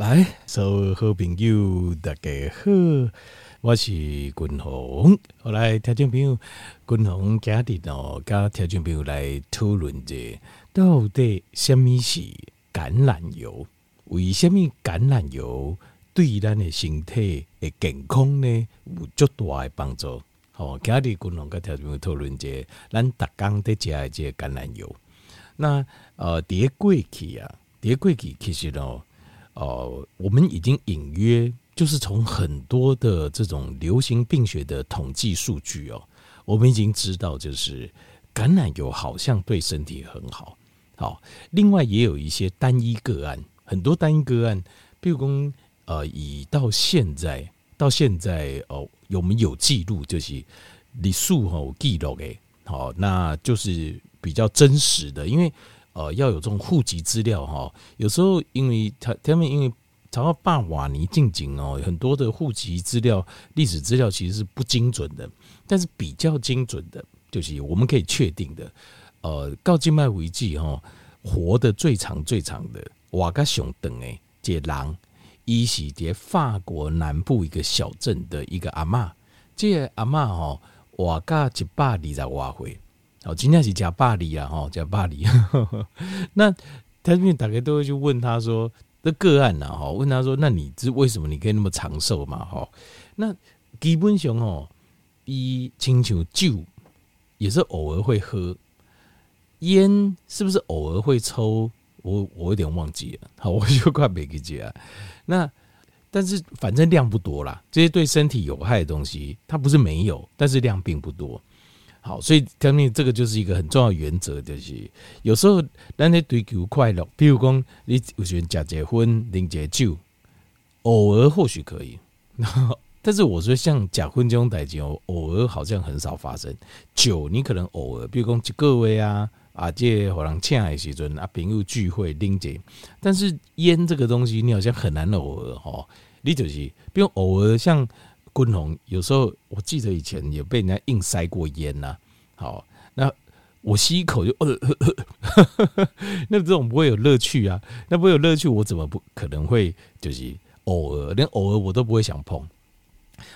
来，所有好朋友大家好，我是君鸿。后来听众朋友，君鸿家的哦，跟听众朋友来讨论者，到底什么是橄榄油？为什么橄榄油对咱的身体的健康呢有足大的帮助？哦，今日君鸿跟听众朋友讨论者，咱逐工在食的这橄榄油。那呃，第一季啊，第一季其实哦。哦，我们已经隐约就是从很多的这种流行病学的统计数据哦，我们已经知道，就是橄榄油好像对身体很好。好，另外也有一些单一个案，很多单一个案，比如说呃，以到现在到现在哦，有没有记录就是你数吼记录诶，好，那就是比较真实的，因为。呃，要有这种户籍资料哈，有时候因为他他们因为常常办瓦尼进京哦，很多的户籍资料、历史资料其实是不精准的，但是比较精准的，就是我们可以确定的，呃，高静脉为记哈，活得最长最长的瓦嘎熊等诶，这狼伊是在法国南部一个小镇的一个阿嬷，这个、阿嬷哈瓦嘎一百二十瓦回。哦，今天是讲巴黎啊，哦，讲巴黎。那他们大概都会去问他说，这个案呢，哈，问他说，那你是为什么你可以那么长寿嘛，哈？那基本上哦，一亲像酒也是偶尔会喝，烟是不是偶尔会抽？我我有点忘记了，好，我就快没记啊。那但是反正量不多啦，这些对身体有害的东西，它不是没有，但是量并不多。好，所以他们这个就是一个很重要原则，就是有时候咱在追求快乐，比如讲你有时假结婚、饮解酒，偶尔或许可以，但是我说像假婚这种代志，偶尔好像很少发生。酒你可能偶尔，比如讲一个位啊啊，这可能请的时阵啊，朋友聚会饮解，但是烟这个东西你好像很难偶尔哈，你就是比如偶尔像。君鸿有时候，我记得以前也被人家硬塞过烟呐。好，那我吸一口就呃，呃呵呵那这种不会有乐趣啊。那不会有乐趣，我怎么不可能会就是偶尔，连偶尔我都不会想碰。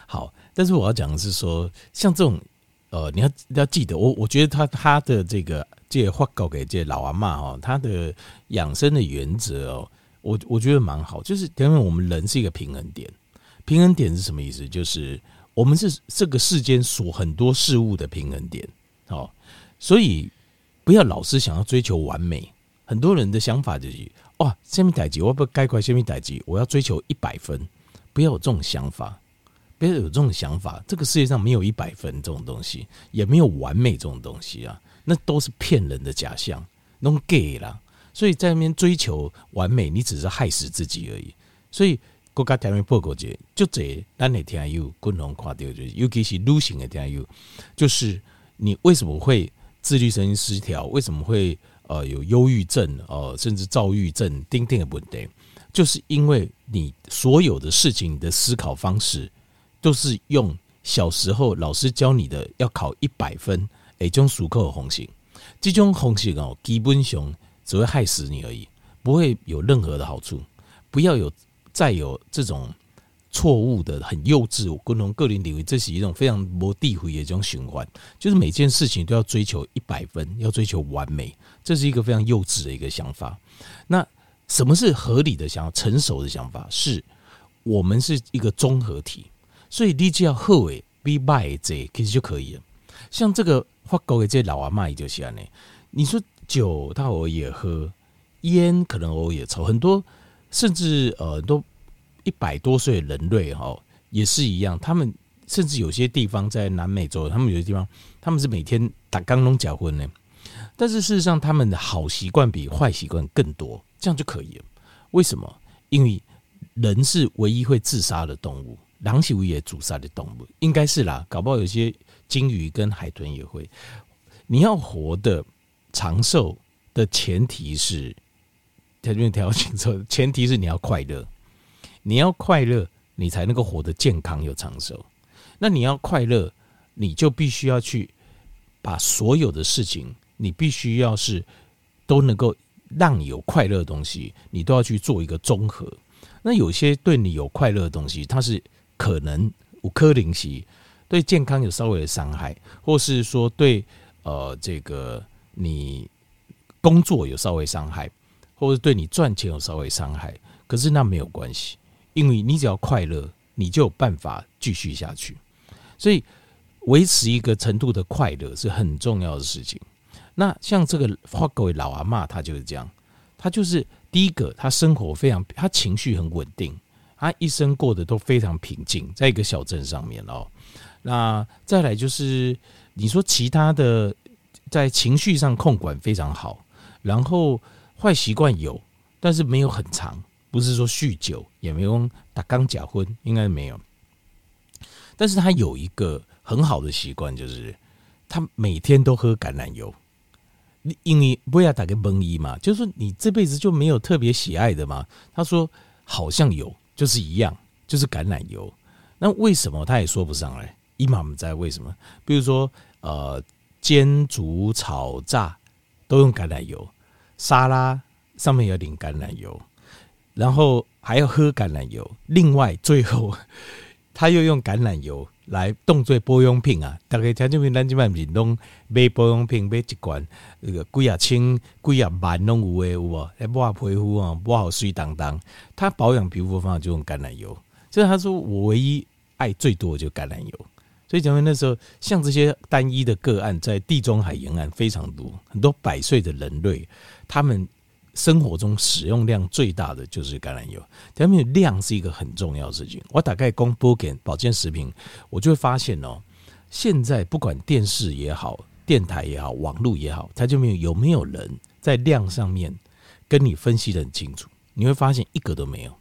好，但是我要讲的是说，像这种呃，你要你要记得，我我觉得他他的这个这话告给这老阿嬷哈，他的养生的原则哦，我我觉得蛮好，就是因为我们人是一个平衡点。平衡点是什么意思？就是我们是这个世间所很多事物的平衡点，哦，所以不要老是想要追求完美。很多人的想法就是，哇，下面代志，我要不该快下面代志，我要追求一百分，不要有这种想法，不要有这种想法。这个世界上没有一百分这种东西，也没有完美这种东西啊，那都是骗人的假象，弄 gay 啦。所以在那边追求完美，你只是害死自己而已。所以。国家条例报告者就这，咱的听友共同看到，就是尤其是女性的听友，就是你为什么会自律神经失调？为什么会呃有忧郁症？呃，甚至躁郁症？丁丁的问题，就是因为你所有的事情，你的思考方式都是用小时候老师教你的要考一百分，诶，这种数科的方式，这种方式哦，基本上只会害死你而已，不会有任何的好处。不要有。再有这种错误的、很幼稚，我共同个人认为这是一种非常没智慧的一种循环，就是每件事情都要追求一百分，要追求完美，这是一个非常幼稚的一个想法。那什么是合理的想法、成熟的想法？是我们是一个综合体，所以你只要好诶，be by 这其实就可以了。像这个发狗的这老阿妈也就是这样，你说酒他偶尔也喝，烟可能偶尔也抽，很多。甚至呃，都一百多岁人类哈，也是一样。他们甚至有些地方在南美洲，他们有些地方他们是每天打刚龙结婚呢。但是事实上，他们的好习惯比坏习惯更多，这样就可以了。为什么？因为人是唯一会自杀的动物，狼是唯一主杀的动物，应该是啦。搞不好有些鲸鱼跟海豚也会。你要活得长寿的前提是。条件调清楚，前提是你要快乐，你要快乐，你才能够活得健康又长寿。那你要快乐，你就必须要去把所有的事情，你必须要是都能够让你有快乐的东西，你都要去做一个综合。那有些对你有快乐的东西，它是可能五颗零息，对健康有稍微的伤害，或是说对呃这个你工作有稍微伤害，或者对你赚钱有稍微伤害。可是那没有关系，因为你只要快乐，你就有办法继续下去。所以维持一个程度的快乐是很重要的事情。那像这个花各位老阿妈，她就是这样，她就是第一个，她生活非常，她情绪很稳定，她一生过得都非常平静，在一个小镇上面哦。那再来就是你说其他的，在情绪上控管非常好，然后坏习惯有，但是没有很长，不是说酗酒，也没有打钢假婚，应该没有。但是他有一个很好的习惯，就是他每天都喝橄榄油。你因为不要打个蒙医嘛，就是你这辈子就没有特别喜爱的嘛。他说好像有，就是一样，就是橄榄油。那为什么他也说不上来？伊妈们在为什么？比如说呃，煎、煮、炒、炸都用橄榄油，沙拉上面要淋橄榄油，然后还要喝橄榄油。另外最后 他又用橄榄油。来当做保养品啊！大家听这边咱这边是拢买保养品，买一罐那个几啊千、几啊万拢有诶有无？来抹皮肤啊，抹好水当当。他保养皮肤的方法就用橄榄油。所以他说我唯一爱最多就橄榄油。所以讲那时候像这些单一的个案，在地中海沿岸非常多，很多百岁的人类，他们。生活中使用量最大的就是橄榄油，橄榄油量是一个很重要的事情。我大概公播给保健食品，我就会发现哦，现在不管电视也好、电台也好、网络也好，它就没有有没有人在量上面跟你分析得很清楚？你会发现一个都没有。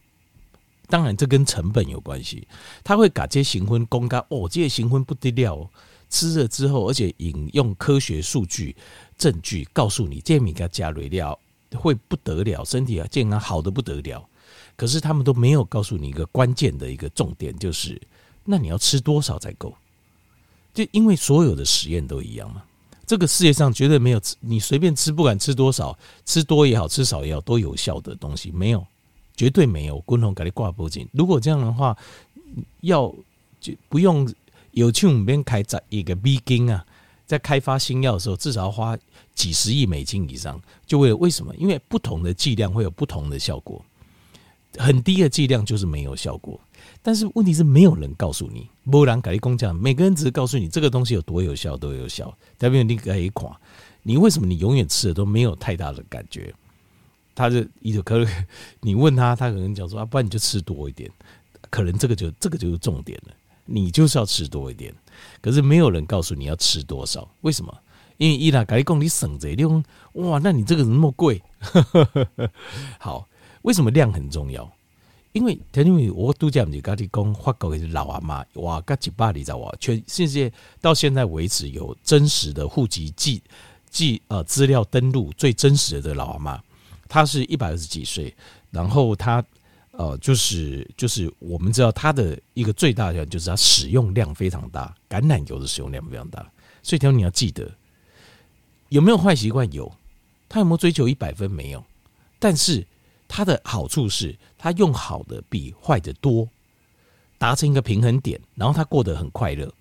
当然，这跟成本有关系。他会把这些行婚公告哦，这些行婚不得了，吃了之后，而且引用科学数据证据告诉你，这米加加瑞料。会不得了，身体啊健康好得不得了，可是他们都没有告诉你一个关键的一个重点，就是那你要吃多少才够？就因为所有的实验都一样嘛，这个世界上绝对没有你随便吃，不管吃多少，吃多也好，吃少也好，都有效的东西没有，绝对没有。共同给你挂脖颈，如果这样的话，要就不用有去我们边开展一个 B 金啊。在开发新药的时候，至少要花几十亿美金以上，就为了为什么？因为不同的剂量会有不同的效果，很低的剂量就是没有效果。但是问题是没有人告诉你，没人跟你讲，每个人只是告诉你这个东西有多有效，多有效。代表你可以垮，你为什么你永远吃的都没有太大的感觉？他就伊就可能你问他，他可能讲说啊，不然你就吃多一点，可能这个就这个就是重点了。你就是要吃多一点，可是没有人告诉你要吃多少，为什么？因为伊拉改讲你省着用，哇，那你这个怎么那么贵？好，为什么量很重要？因为因为我度假唔是跟你讲，法国的老阿妈哇，噶几百里在哇，全世界到现在为止有真实的户籍记记呃资料登录最真实的老阿妈，他是一百二十几岁，然后他。呃，就是就是我们知道他的一个最大的就是他使用量非常大，橄榄油的使用量非常大，所以条你要记得有没有坏习惯？有，他有没有追求一百分？没有，但是他的好处是他用好的比坏的多，达成一个平衡点，然后他过得很快乐。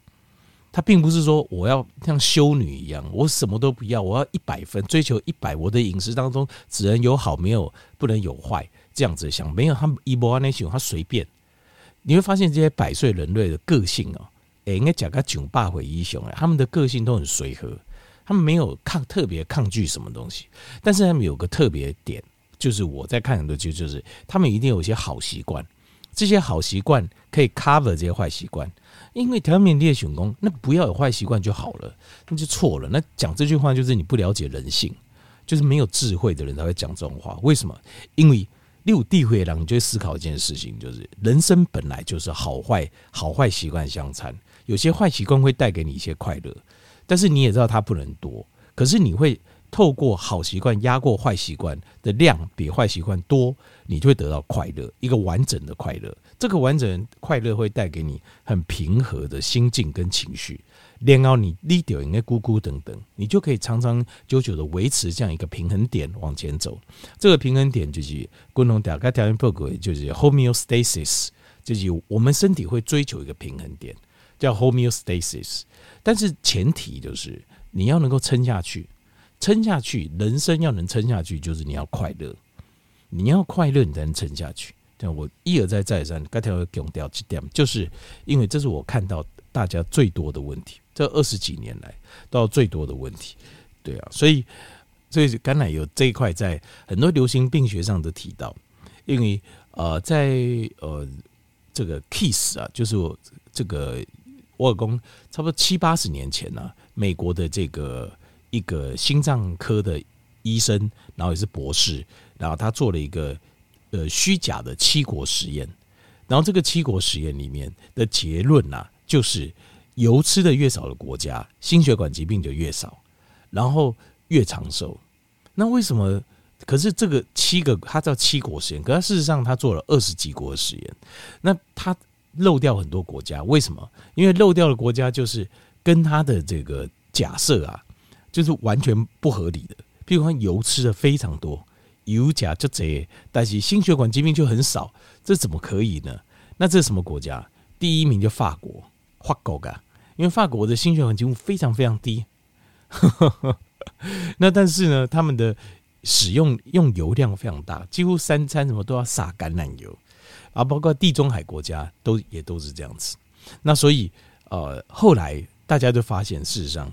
他并不是说我要像修女一样，我什么都不要，我要一百分，追求一百，我的饮食当中只能有好，没有不能有坏。这样子想，没有他们一波那些，他随便。你会发现这些百岁人类的个性哦，哎，应该讲个囧霸回英雄哎，他们的个性都很随和，他们没有抗特别抗拒什么东西，但是他们有个特别点，就是我在看很多剧，就是他们一定有一些好习惯，这些好习惯可以 cover 这些坏习惯。因为条面列选功，那不要有坏习惯就好了，那就错了。那讲这句话就是你不了解人性，就是没有智慧的人才会讲这种话。为什么？因为。六地会让你就会思考一件事情，就是人生本来就是好坏好坏习惯相参，有些坏习惯会带给你一些快乐，但是你也知道它不能多，可是你会透过好习惯压过坏习惯的量比坏习惯多，你就会得到快乐，一个完整的快乐。这个完整快乐会带给你很平和的心境跟情绪。然后你离掉应该咕咕等等，你就可以长长久久的维持这样一个平衡点往前走。这个平衡点就是共同打开条件破轨，就是 homeostasis，就是我们身体会追求一个平衡点，叫 homeostasis。但是前提就是你要能够撑下去，撑下去，人生要能撑下去，就是你要快乐，你要快乐，你才能撑下去。我一而再再三，刚才要强调几点，就是因为这是我看到大家最多的问题。这二十几年来到最多的问题，对啊，所以所以橄榄油这一块在很多流行病学上都提到，因为呃在呃这个 Kiss 啊，就是我这个外公差不多七八十年前呢、美国的这个一个心脏科的医生，然后也是博士，然后他做了一个呃虚假的七国实验，然后这个七国实验里面的结论呐、啊，就是。油吃的越少的国家，心血管疾病就越少，然后越长寿。那为什么？可是这个七个，他叫七国实验，可是事实上他做了二十几国的实验。那他漏掉很多国家，为什么？因为漏掉的国家就是跟他的这个假设啊，就是完全不合理的。譬如说，油吃的非常多，油钾就这，但是心血管疾病就很少，这怎么可以呢？那这是什么国家？第一名就法国。法国噶，因为法国的心血管疾病非常非常低，那但是呢，他们的使用用油量非常大，几乎三餐什么都要撒橄榄油，啊，包括地中海国家都也都是这样子。那所以呃，后来大家就发现，事实上，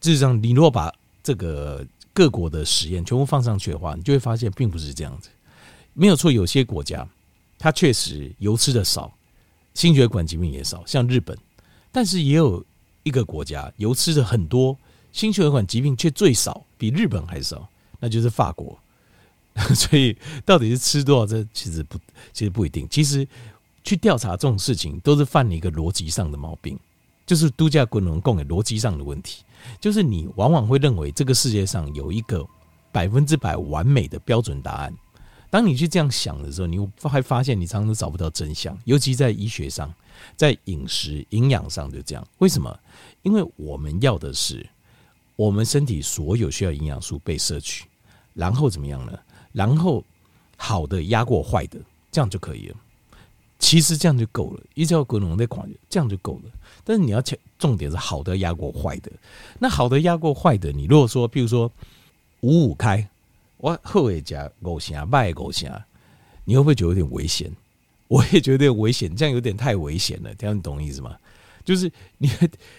事实上，你如果把这个各国的实验全部放上去的话，你就会发现并不是这样子。没有错，有些国家它确实油吃的少，心血管疾病也少，像日本。但是也有一个国家油吃的很多，心血管疾病却最少，比日本还少，那就是法国。所以到底是吃多少，这其实不，其实不一定。其实去调查这种事情，都是犯了一个逻辑上的毛病，就是度假滚轮供给逻辑上的问题，就是你往往会认为这个世界上有一个百分之百完美的标准答案。当你去这样想的时候，你会发现你常常都找不到真相，尤其在医学上。在饮食营养上就这样，为什么？因为我们要的是我们身体所有需要营养素被摄取，然后怎么样呢？然后好的压过坏的，这样就可以了。其实这样就够了，一直要滚龙在狂，这样就够了。但是你要重点是好的压过坏的。那好的压过坏的，你如果说，譬如说五五开，我后尾加五成，败五成，你会不会觉得有点危险？我也觉得有危险，这样有点太危险了。这样你懂意思吗？就是你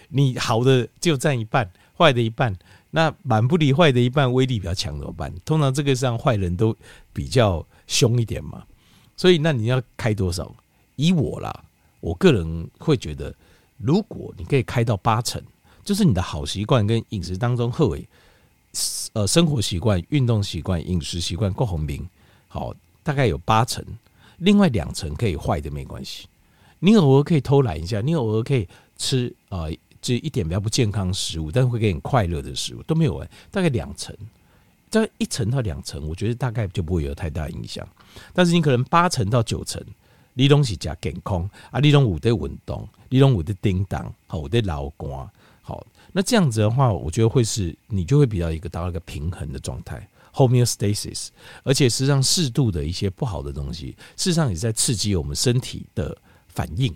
你好的就占一半，坏的一半，那满不离坏的一半威力比较强怎么办？通常这个上坏人都比较凶一点嘛，所以那你要开多少？以我啦，我个人会觉得，如果你可以开到八成，就是你的好习惯跟饮食当中，贺伟呃生活习惯、运动习惯、饮食习惯，郭宏明好，大概有八成。另外两成可以坏的没关系，你偶尔可以偷懒一下，你偶尔可以吃啊，这、一点比较不健康食物，但是会给你快乐的食物都没有。大概两成，大概一层到两层，我觉得大概就不会有太大影响。但是你可能八层到九层，你东西加健康啊，你东有在运动，你东有在叮当，好，有在劳工，好，那这样子的话，我觉得会是你就会比较一个达到一个平衡的状态。homeostasis，而且实际上适度的一些不好的东西，事实上也在刺激我们身体的反应。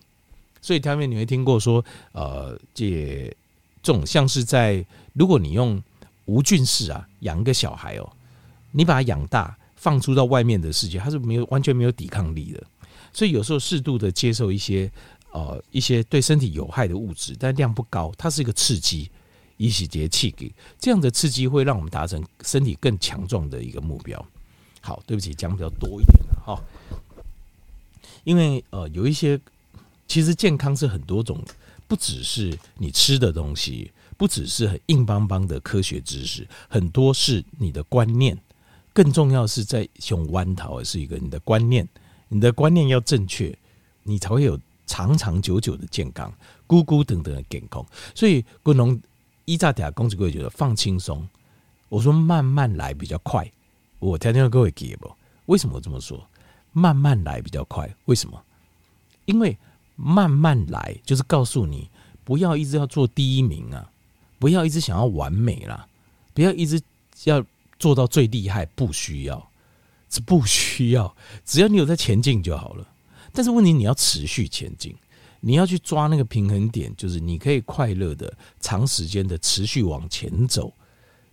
所以，他们你会听过说，呃，这这种像是在如果你用无菌室啊养一个小孩哦，你把他养大，放出到外面的世界，他是没有完全没有抵抗力的。所以有时候适度的接受一些呃一些对身体有害的物质，但量不高，它是一个刺激。以洗节气给这样的刺激，会让我们达成身体更强壮的一个目标。好，对不起，讲比较多一点了哈。因为呃，有一些其实健康是很多种，不只是你吃的东西，不只是很硬邦邦的科学知识，很多是你的观念。更重要是在用弯桃是一个你的观念，你的观念要正确，你才会有长长久久的健康，咕咕等等的健康。所以，不能。一炸嗲公子会觉得放轻松，我说慢慢来比较快。我听听各位记不？为什么这么说？慢慢来比较快，为什么？因为慢慢来就是告诉你，不要一直要做第一名啊，不要一直想要完美啦，不要一直要做到最厉害，不需要，是不需要，只要你有在前进就好了。但是问题你要持续前进，你要去抓那个平衡点，就是你可以快乐的长时间的持续往前走，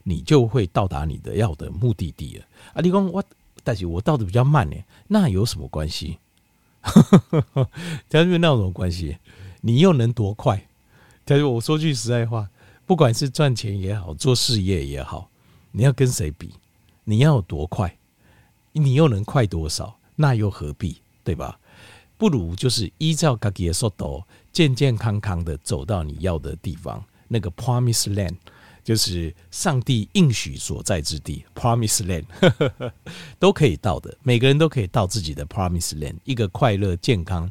你就会到达你的要的目的地了。啊，你讲我，但是我到的比较慢呢，那有什么关系？他说：“那有什么关系？你又能多快？”他说：“我说句实在话，不管是赚钱也好，做事业也好，你要跟谁比？你要有多快？你又能快多少？那又何必？对吧？不如就是依照自己的速度，健健康康的走到你要的地方，那个 Promise Land。”就是上帝应许所在之地，Promise Land，都可以到的。每个人都可以到自己的 Promise Land，一个快乐、健康、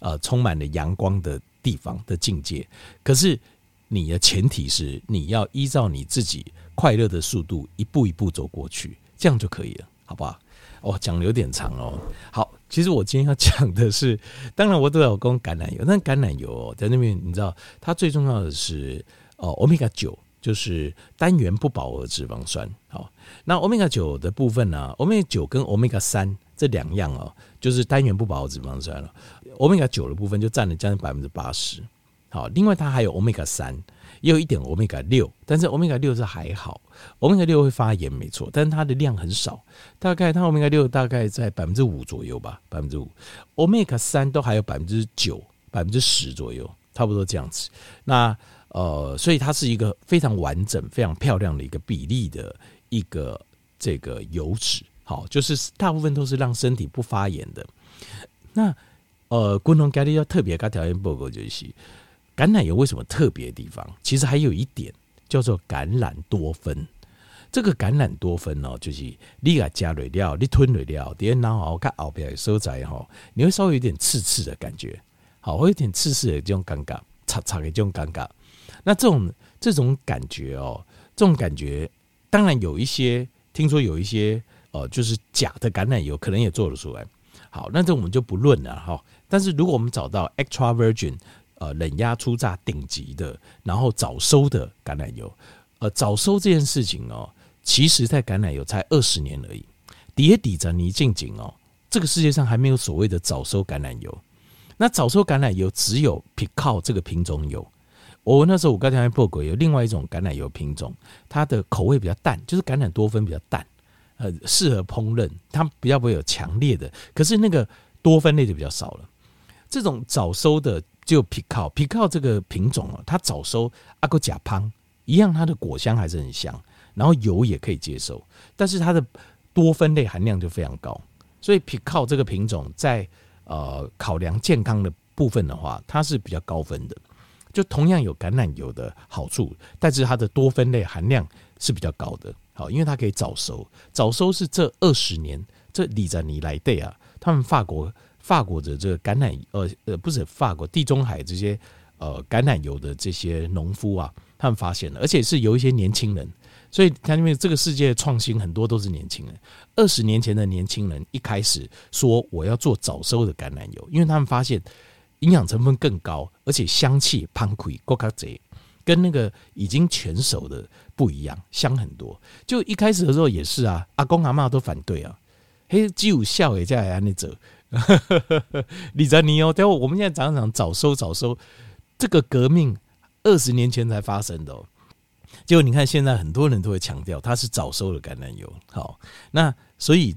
呃，充满了阳光的地方的境界。可是你的前提是你要依照你自己快乐的速度，一步一步走过去，这样就可以了，好不好？哦，讲的有点长哦。好，其实我今天要讲的是，当然我都有供橄榄油，但橄榄油，在那边你知道，它最重要的是哦，Omega 九。就是单元不饱和脂肪酸，好，那欧米伽九的部分呢？欧米伽九跟欧米伽三这两样哦，就是单元不饱和脂肪酸了。欧米伽九的部分就占了将近百分之八十，好，另外它还有欧米伽三，也有一点欧米伽六，但是欧米伽六是还好，欧米伽六会发炎没错，但是它的量很少，大概它欧米伽六大概在百分之五左右吧，百分之五，欧米伽三都还有百分之九、百分之十左右，差不多这样子。那呃，所以它是一个非常完整、非常漂亮的一个比例的一个这个油脂，好，就是大部分都是让身体不发炎的。那呃，共同咖喱要特别跟条件报告就是，橄榄油为什么特别的地方？其实还有一点叫做橄榄多酚。这个橄榄多酚哦，就是你给它加了料，你吞了料，等下然后看后边收在哈，你会稍微有点刺刺的感觉，好，会有点刺刺的这种尴尬，擦擦的这种尴尬。那这种这种感觉哦，这种感觉，当然有一些听说有一些呃，就是假的橄榄油，可能也做得出来。好，那这我们就不论了哈。但是如果我们找到 extra virgin 呃冷压初榨顶级的，然后早收的橄榄油，呃早收这件事情哦，其实在橄榄油才二十年而已。底底着泥静静哦，这个世界上还没有所谓的早收橄榄油。那早收橄榄油只有 p i c o 这个品种有。我那时候我刚才还报过，有另外一种橄榄油品种，它的口味比较淡，就是橄榄多酚比较淡，呃，适合烹饪，它比较不会有强烈的，可是那个多酚类就比较少了。这种早收的就皮靠皮靠这个品种哦，它早收阿哥甲胖一样，它的果香还是很香，然后油也可以接受，但是它的多酚类含量就非常高，所以皮靠这个品种在呃考量健康的部分的话，它是比较高分的。就同样有橄榄油的好处，但是它的多酚类含量是比较高的。好，因为它可以早收，早收是这二十年这里在尼来对啊，他们法国法国的这个橄榄呃呃不是法国地中海这些呃橄榄油的这些农夫啊，他们发现了，而且是有一些年轻人，所以看因为这个世界创新很多都是年轻人。二十年前的年轻人一开始说我要做早收的橄榄油，因为他们发现。营养成分更高，而且香气胖亏过卡贼，跟那个已经全熟的不一样，香很多。就一开始的时候也是啊，阿公阿嬷都反对啊，嘿，只有笑诶，在安尼走。李泽尼哦，待会我们现在讲讲早收早收，这个革命二十年前才发生的哦。结果你看现在很多人都会强调它是早收的橄榄油。好，那所以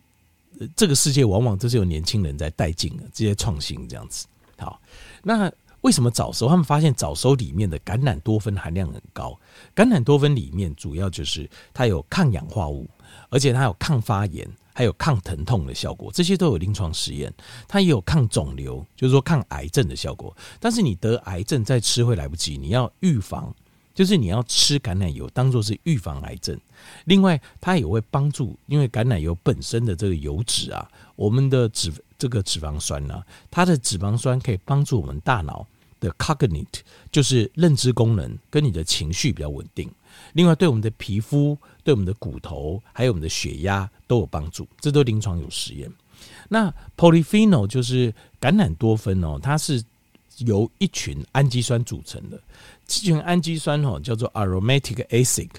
这个世界往往都是有年轻人在带进的这些创新这样子。好，那为什么早收？他们发现早收里面的橄榄多酚含量很高。橄榄多酚里面主要就是它有抗氧化物，而且它有抗发炎，还有抗疼痛的效果。这些都有临床实验。它也有抗肿瘤，就是说抗癌症的效果。但是你得癌症再吃会来不及，你要预防，就是你要吃橄榄油当做是预防癌症。另外，它也会帮助，因为橄榄油本身的这个油脂啊，我们的脂。这个脂肪酸呢、啊，它的脂肪酸可以帮助我们大脑的 cognitive 就是认知功能跟你的情绪比较稳定。另外，对我们的皮肤、对我们的骨头，还有我们的血压都有帮助，这都临床有实验。那 polyphenol 就是橄榄多酚哦，它是由一群氨基酸组成的。这群氨基酸哦叫做 aromatic acid，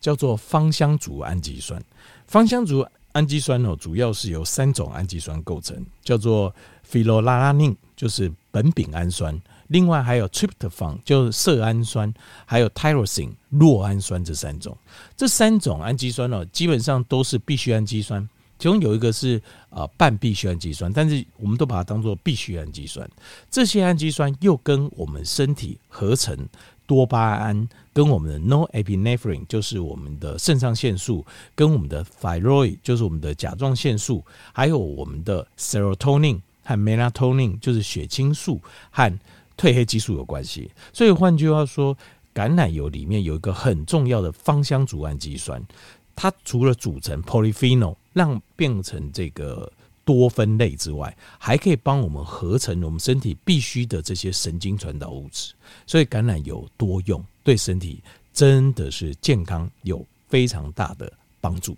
叫做芳香族氨基酸。芳香族氨基酸哦主要是由三种氨基酸构成，叫做 phenylalanine，就是苯丙氨酸。另外还有 tryptophan，就是色氨酸，还有 tyrosine 酪氨酸这三种。这三种氨基酸呢，基本上都是必需氨基酸，其中有一个是啊半必需氨基酸，但是我们都把它当做必需氨基酸。这些氨基酸又跟我们身体合成多巴胺，跟我们的 norepinephrine 就是我们的肾上腺素，跟我们的 thyroid 就是我们的甲状腺素，还有我们的 serotonin 和 melatonin 就是血清素和褪黑激素有关系，所以换句话说，橄榄油里面有一个很重要的芳香族氨基酸，它除了组成 polyphenol 让变成这个多酚类之外，还可以帮我们合成我们身体必须的这些神经传导物质。所以橄榄油多用，对身体真的是健康有非常大的帮助。